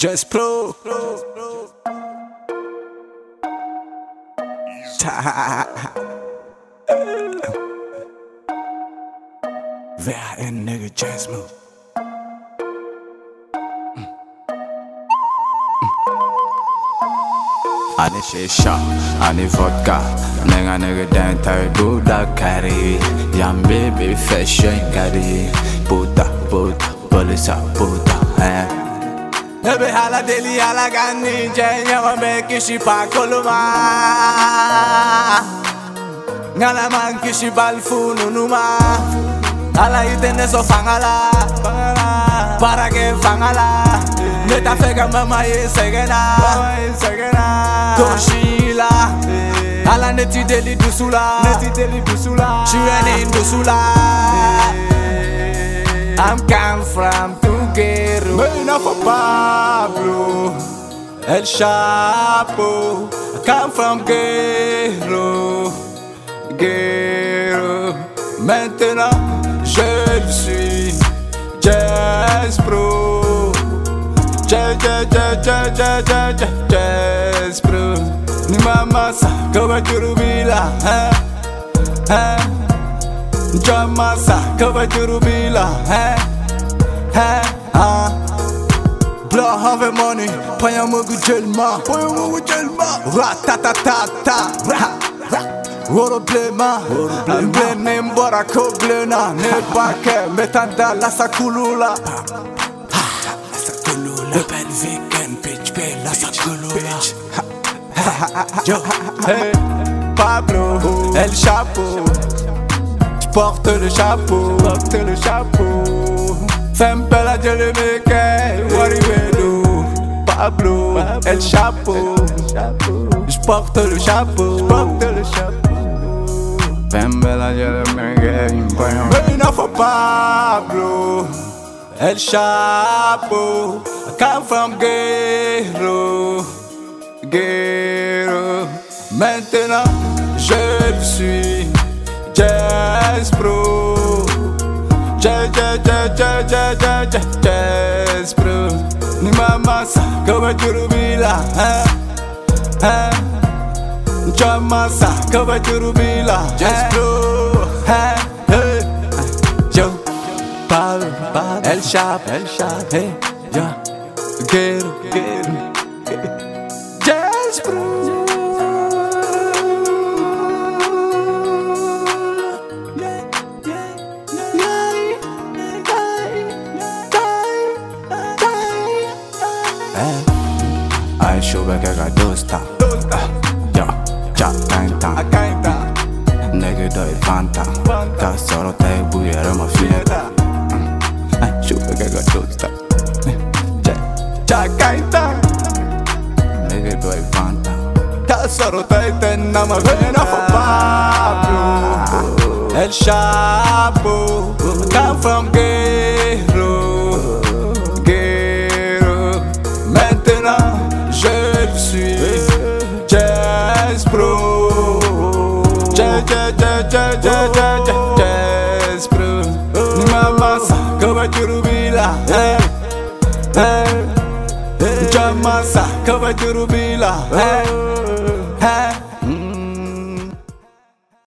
Just Pro. Wer en nigga Just Move. Ani shisha, ani vodka Nigga nigga den tar Buddha carry Young baby fashion carry Buddha, Buddha, Buddha, Buddha eh. Ebe hala deli hala gani Jenya wa me kishi pa koluma. Ngala man kishi balfu nunuma Ala itene so fangala Para que fangala. Neta fega mama ye segena. Toshila Ala neti deli dusula. Neti deli dusula. Chireni dusula. I'm come from Tuguero Mena for Pablo El Chapo I come from Guero Guero Maintenant je suis Jazz Pro. Jazz, jazz, jazz, jazz, jazz, jazz, jazz, Pro. Ni mamasa kaba churubila eh, eh. Jamasa kaba churubila eh, eh, ah. Blood have money, paya mogu jelma, paya mogu jelma. Ratatatata, ra, ra. Woro blema, blene mbora ko blena, ne bake metanda la sakulula. Sakulula, le bel vegan bitch, belle la sakulula. Yo, hey, Pablo, El Chapeau. J'porte le chapeau, porte le chapeau. Femme bella, Dieu le mec, Waribedo. Pablo, El Chapeau. J'porte le chapeau, porte le chapeau. Femme bella, Dieu le mec, Reina for Pablo. El Chapeau. I come from Guerrero. Guerrero. Maintenant, je suis Jazz Pro. Pro. Ni mamasa, kama churubila, eh, eh. Jamasa, kama churubila, Jazz Pro, eh, eh. Yo, Pablo, El Shop, El Shop, hey, yeah. Quiero, quiero, I show back I got dosta Ja, ja, kainta Nigga doi fanta. Ta solo te buiera ma fieta mm. I show back I got dosta mm. Ja, ja, kainta Nigga doi fanta. Ta solo te tenna ma vena for Pablo. El Chapo. Come from Guerrero. Guerrero. Maintenant suis Jazz Pro Jazz, jazz, jazz, jazz, jazz, jazz, Pro Ni mamasa kama churubila eh, eh. Jamasa kama churubila eh,